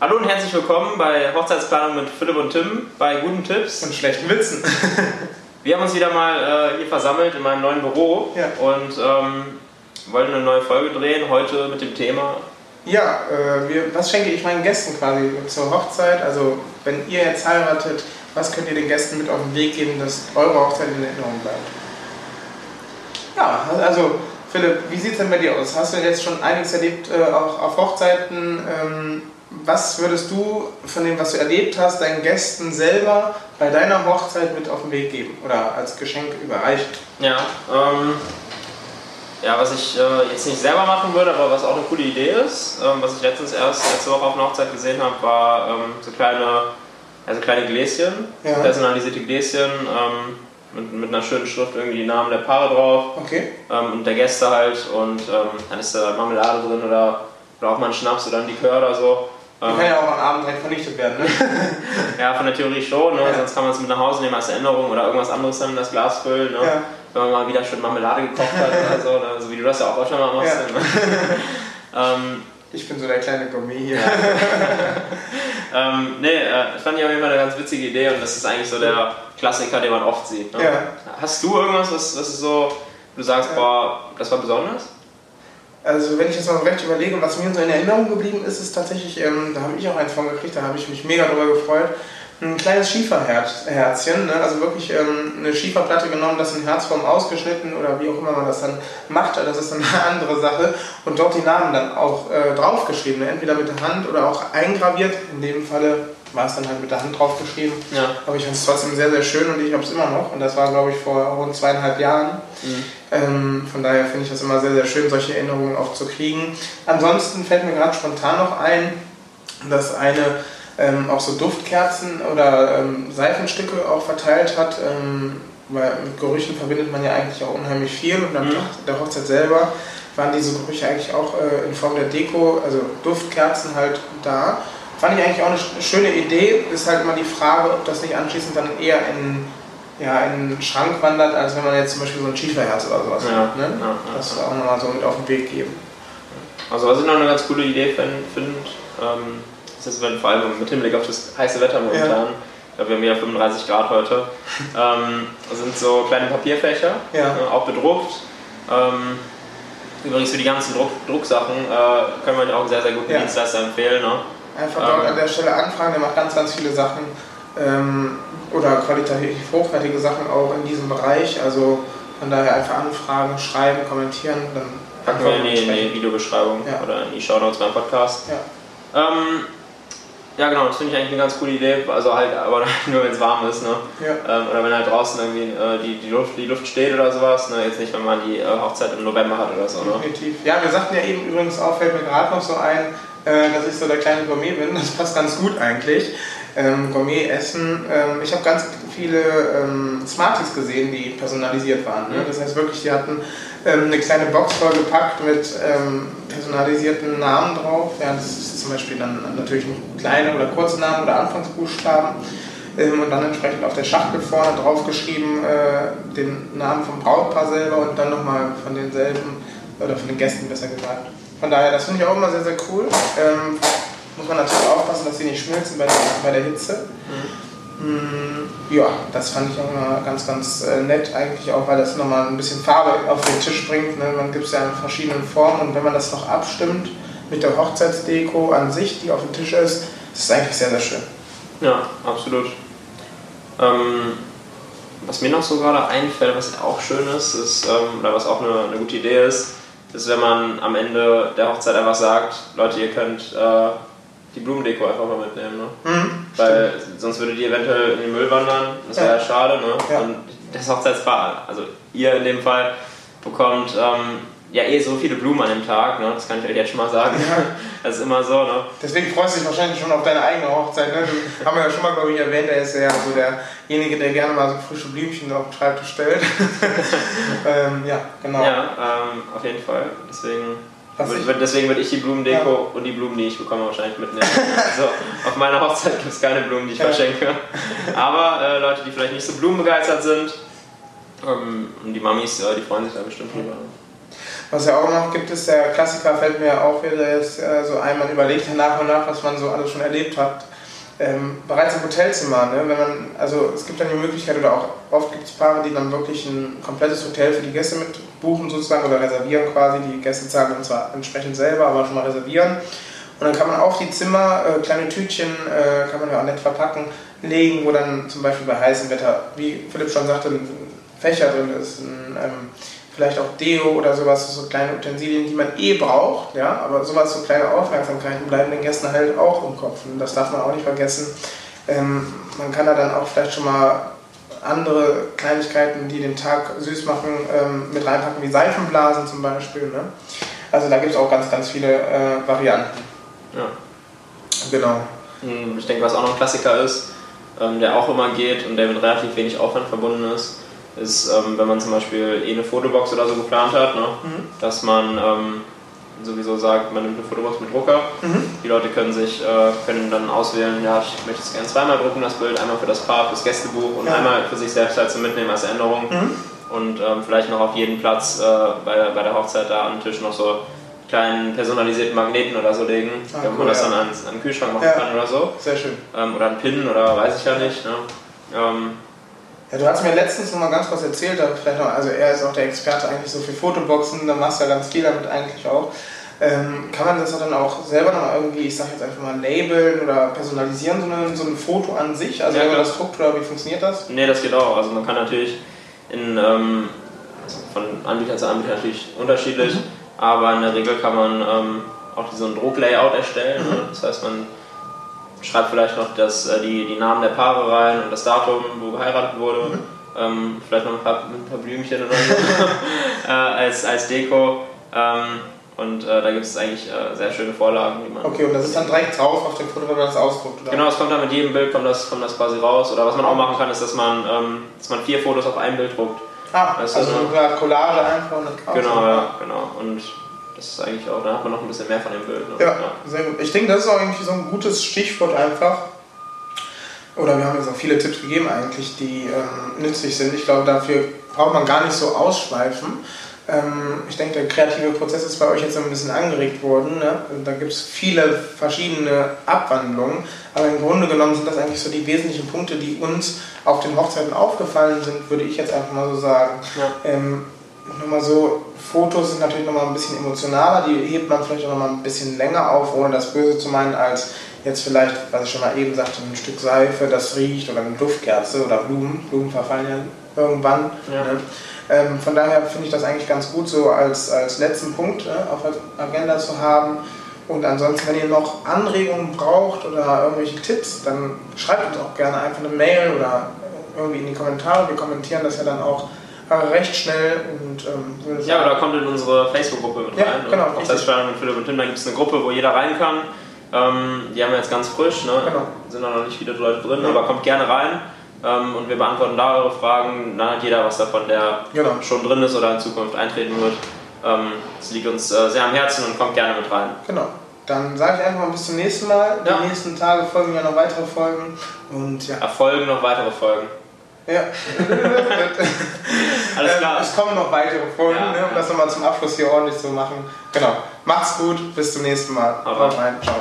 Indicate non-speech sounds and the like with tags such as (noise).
Hallo und herzlich willkommen bei Hochzeitsplanung mit Philipp und Tim bei guten Tipps und schlechten Witzen. (laughs) Wir haben uns wieder mal äh, hier versammelt in meinem neuen Büro ja. und ähm, wollen eine neue Folge drehen, heute mit dem Thema. Ja, äh, wir, was schenke ich meinen Gästen quasi zur Hochzeit? Also, wenn ihr jetzt heiratet, was könnt ihr den Gästen mit auf den Weg geben, dass eure Hochzeit in Erinnerung bleibt? Ja, also Philipp, wie sieht es denn bei dir aus? Hast du jetzt schon einiges erlebt, äh, auch auf Hochzeiten? Ähm, was würdest du von dem, was du erlebt hast, deinen Gästen selber bei deiner Hochzeit mit auf den Weg geben oder als Geschenk überreichen? Ja, ähm, ja was ich äh, jetzt nicht selber machen würde, aber was auch eine coole Idee ist, ähm, was ich letztens erst letzte Woche auf einer Hochzeit gesehen habe, war ähm, so kleine, also kleine Gläschen, ja. personalisierte Gläschen ähm, mit, mit einer schönen Schrift irgendwie die Namen der Paare drauf okay. Ähm, und der Gäste halt und ähm, dann ist da Marmelade drin oder, oder auch mal ein Schnaps oder ein Likör oder so. Die kann ja auch am Abend direkt vernichtet werden, ne? (laughs) ja, von der Theorie schon, ne? Ja. sonst kann man es mit nach Hause nehmen als Erinnerung oder irgendwas anderes dann in das Glas füllen. Ne? Ja. Wenn man mal wieder schön Marmelade gekocht hat oder so, ne? so wie du das ja auch schon mal machst. Ja. Ne? (laughs) ähm, ich bin so der kleine Gourmet hier. (laughs) ähm, nee, äh, fand ich auf jeden Fall eine ganz witzige Idee und das ist eigentlich so der Klassiker, den man oft sieht. Ne? Hast du irgendwas, was, was so, du sagst, boah, das war besonders? Also wenn ich jetzt mal recht überlege, was mir so in Erinnerung geblieben ist, ist tatsächlich, ähm, da habe ich auch eins von gekriegt, da habe ich mich mega drüber gefreut, ein kleines Schieferherzchen, ne? also wirklich ähm, eine Schieferplatte genommen, das in Herzform ausgeschnitten oder wie auch immer man das dann macht, das ist dann (laughs) eine andere Sache und dort die Namen dann auch äh, draufgeschrieben, ne? entweder mit der Hand oder auch eingraviert, in dem Falle war es dann halt mit der Hand draufgeschrieben. Ja. Aber ich fand es trotzdem sehr, sehr schön und ich habe es immer noch. Und das war, glaube ich, vor rund zweieinhalb Jahren. Mhm. Ähm, von daher finde ich das immer sehr, sehr schön, solche Erinnerungen auch zu kriegen. Ansonsten fällt mir gerade spontan noch ein, dass eine ähm, auch so Duftkerzen oder ähm, Seifenstücke auch verteilt hat. Ähm, weil mit Gerüchen verbindet man ja eigentlich auch unheimlich viel und am mhm. Tag der Hochzeit selber waren diese Gerüche eigentlich auch äh, in Form der Deko, also Duftkerzen halt da. Fand ich eigentlich auch eine schöne Idee. Ist halt immer die Frage, ob das nicht anschließend dann eher in, ja, in den Schrank wandert, als wenn man jetzt zum Beispiel so ein Schieferherz oder sowas ja, hat. Ne? Ja, das ja. auch nochmal so mit auf den Weg geben. Also was ich noch eine ganz coole Idee finde, ähm, ist jetzt vor allem mit Hinblick auf das heiße Wetter momentan. Ja. Glaube, wir haben ja 35 Grad heute. ähm, sind so kleine Papierfächer, ja. äh, auch bedruckt. Ähm, übrigens für die ganzen Druck, Drucksachen äh, können wir auch einen sehr, sehr guten Dienstleister empfehlen. Ne? Einfach dort an der Stelle anfragen, der macht ganz, ganz viele Sachen ähm, oder qualitativ hochwertige Sachen auch in diesem Bereich. Also von daher einfach anfragen, schreiben, kommentieren. Dann Packen wir in die, in die Videobeschreibung ja. oder in die Shownotes beim Podcast. Ja. Ähm, ja, genau, das finde ich eigentlich eine ganz coole Idee. Also halt, aber (laughs) nur wenn es warm ist, ne? Ja. Ähm, oder wenn halt draußen irgendwie äh, die, die, Luft, die Luft steht oder sowas. Ne? Jetzt nicht, wenn man die äh, Hochzeit im November hat oder so. Ne? Definitiv. Ja, wir sagten ja eben übrigens auch, fällt mir gerade noch so ein, äh, dass ich so der kleine Gourmet bin. Das passt ganz gut eigentlich. Ähm, Gourmet essen. Ähm, ich habe ganz viele ähm, Smarties gesehen, die personalisiert waren. Ne? Das heißt wirklich, die hatten ähm, eine kleine Box vollgepackt mit ähm, personalisierten Namen drauf. Ja, das ist zum Beispiel dann natürlich kleine oder kurze Namen oder Anfangsbuchstaben. Ähm, und dann entsprechend auf der Schachtel vorne drauf geschrieben äh, den Namen vom Brautpaar selber und dann nochmal von denselben oder von den Gästen besser gesagt. Von daher, das finde ich auch immer sehr, sehr cool. Ähm, muss man natürlich aufpassen, dass sie nicht schmilzen bei der, bei der Hitze. Mhm. Ja, das fand ich auch immer ganz, ganz äh, nett eigentlich auch, weil das nochmal ein bisschen Farbe auf den Tisch bringt. Ne? Man gibt es ja in verschiedenen Formen und wenn man das noch abstimmt mit der Hochzeitsdeko an sich, die auf dem Tisch ist, ist es eigentlich sehr, sehr schön. Ja, absolut. Ähm, was mir noch so gerade einfällt, was auch schön ist, ist ähm, oder was auch eine, eine gute Idee ist, ist, wenn man am Ende der Hochzeit einfach sagt, Leute, ihr könnt äh, die Blumendeko einfach mal mitnehmen. Ne? Mhm, Weil stimmt. sonst würde die eventuell in den Müll wandern. Das wäre ja schade. Ne? Ja. Und das Hochzeitspaar, also ihr in dem Fall, bekommt ähm, ja eh so viele Blumen an dem Tag, ne? das kann ich euch jetzt schon mal sagen. Ja. (laughs) Das ist immer so. Ne? Deswegen freust du dich wahrscheinlich schon auf deine eigene Hochzeit. Ne? Du, haben wir ja schon mal, glaube ich, erwähnt, er ist ja so derjenige, der gerne mal so frische Blümchen auf den Schreibtisch stellt. (laughs) ähm, ja, genau. Ja, ähm, auf jeden Fall. Deswegen würde, deswegen würde ich die Blumendeko ja. und die Blumen, die ich bekomme, wahrscheinlich mitnehmen. also auf meiner Hochzeit gibt es keine Blumen, die ich ja. verschenke. Aber äh, Leute, die vielleicht nicht so blumenbegeistert sind, ähm, und die Mamis, äh, die freuen sich da bestimmt drüber. Was ja auch noch gibt, ist der Klassiker, fällt mir auch wieder jetzt äh, so ein, man überlegt nach und nach, was man so alles schon erlebt hat. Ähm, bereits im Hotelzimmer, ne? wenn man, also es gibt dann die Möglichkeit, oder auch oft gibt es Paare, die dann wirklich ein komplettes Hotel für die Gäste mit buchen sozusagen oder reservieren quasi. Die Gäste zahlen dann zwar entsprechend selber, aber schon mal reservieren. Und dann kann man auf die Zimmer äh, kleine Tütchen, äh, kann man ja auch nett verpacken, legen, wo dann zum Beispiel bei heißem Wetter, wie Philipp schon sagte, ein Fächer drin ist, ein, ähm, vielleicht auch Deo oder sowas, so kleine Utensilien, die man eh braucht, ja, aber sowas, so kleine Aufmerksamkeiten bleiben den Gästen halt auch im Kopf und das darf man auch nicht vergessen. Ähm, man kann da dann auch vielleicht schon mal andere Kleinigkeiten, die den Tag süß machen, ähm, mit reinpacken, wie Seifenblasen zum Beispiel. Ne? Also da gibt es auch ganz, ganz viele äh, Varianten. Ja. Genau. Hm, Ich denke, was auch noch ein Klassiker ist, ähm, der auch immer geht und der mit relativ wenig Aufwand verbunden ist, ist, ähm, wenn man zum Beispiel eh eine Fotobox oder so geplant hat, ne? Mhm. dass man ähm, sowieso sagt, man nimmt eine Fotobox mit Drucker. Mhm. Die Leute können sich äh, können dann auswählen, ja, ich möchte es gerne zweimal drucken, das Bild, einmal für das Paar, fürs Gästebuch und Ja. einmal für sich selbst halt zum Mitnehmen als Erinnerung. Mhm. Und ähm, vielleicht noch auf jeden Platz äh, bei, der- bei der Hochzeit da am Tisch noch so kleinen personalisierten Magneten oder so legen, Ah, damit cool, man das ja. dann ans, an den Kühlschrank machen Ja. kann oder so. Sehr schön. Ähm, oder einen Pin oder weiß ich ja nicht. Ne? Ähm, Ja, du hast mir letztens noch mal ganz kurz erzählt, vielleicht noch, also er ist auch der Experte eigentlich so für Fotoboxen, da machst du ja ganz viel damit eigentlich auch. Ähm, kann man das dann auch selber noch irgendwie, ich sag jetzt einfach mal, labeln oder personalisieren, so, eine, so ein Foto an sich? Also Ja, wenn man das druckt oder wie funktioniert das? Nee, das geht auch. Also man kann natürlich in, ähm, also von Anbieter zu Anbieter natürlich unterschiedlich, Mhm. aber in der Regel kann man ähm, auch so ein Drucklayout erstellen. Mhm. Das heißt, man schreibt vielleicht noch das, äh, die, die Namen der Paare rein und das Datum, wo geheiratet wurde. Mhm. Ähm, vielleicht noch ein paar, ein paar Blümchen oder so (laughs) äh, als, als Deko. Ähm, und äh, da gibt es eigentlich äh, sehr schöne Vorlagen, die man Okay, und das ist dann direkt drauf auf dem Foto, wenn man das ausdruckt, oder? Genau, es kommt dann mit jedem Bild kommt das, kommt das quasi raus. Oder was man auch machen kann, ist, dass man, ähm, dass man vier Fotos auf ein Bild druckt. Ah, also so- eine Collage einfach und das. Genau, ja, genau. Und das ist eigentlich auch, da hat man noch ein bisschen mehr von dem Bild. Ne? Ja, sehr gut. Ich denke, das ist auch eigentlich so ein gutes Stichwort einfach. Oder wir haben jetzt auch viele Tipps gegeben eigentlich, die ähm, nützlich sind. Ich glaube, dafür braucht man gar nicht so ausschweifen. Ähm, ich denke, der kreative Prozess ist bei euch jetzt ein bisschen angeregt worden. Ne? Da gibt es viele verschiedene Abwandlungen. Aber im Grunde genommen sind das eigentlich so die wesentlichen Punkte, die uns auf den Hochzeiten aufgefallen sind, würde ich jetzt einfach mal so sagen. Ja. Ähm, nochmal so, Fotos sind natürlich nochmal ein bisschen emotionaler, die hebt man vielleicht auch nochmal ein bisschen länger auf, ohne das Böse zu meinen, als jetzt vielleicht, was ich schon mal eben sagte, ein Stück Seife, das riecht oder eine Duftkerze oder Blumen. Blumen verfallen ja irgendwann. Ja. Ne? Ähm, von daher finde ich das eigentlich ganz gut, so als, als letzten Punkt äh, auf der Agenda zu haben. Und ansonsten, wenn ihr noch Anregungen braucht oder irgendwelche Tipps, dann schreibt uns auch gerne einfach eine Mail oder irgendwie in die Kommentare. Wir kommentieren das ja dann auch recht schnell und ähm, würde Ja, sagen, oder kommt in unsere Facebook-Gruppe mit Ja, rein. ne? genau, Auf richtig. Feststellung mit Philipp und Tim, da gibt es eine Gruppe, wo jeder rein kann. Ähm, die haben wir jetzt ganz frisch, ne? Genau. sind noch nicht viele Leute drin, Ja. aber kommt gerne rein. Ähm, und wir beantworten da eure Fragen. Dann hat jeder was davon, der Genau. schon drin ist oder in Zukunft eintreten wird. Ähm, Es liegt uns äh, sehr am Herzen und kommt gerne mit rein. genau. Dann sage ich einfach mal bis zum nächsten Mal. Ja. Die nächsten Tage folgen ja noch weitere Folgen. Und ja. Erfolgen noch weitere Folgen. Ja. (laughs) Alles Ähm, klar. Es kommen noch weitere Folgen, Ja, ne, um ja. das nochmal zum Abschluss hier ordentlich zu machen. Genau. Macht's gut, bis zum nächsten Mal. Haut rein. Ciao.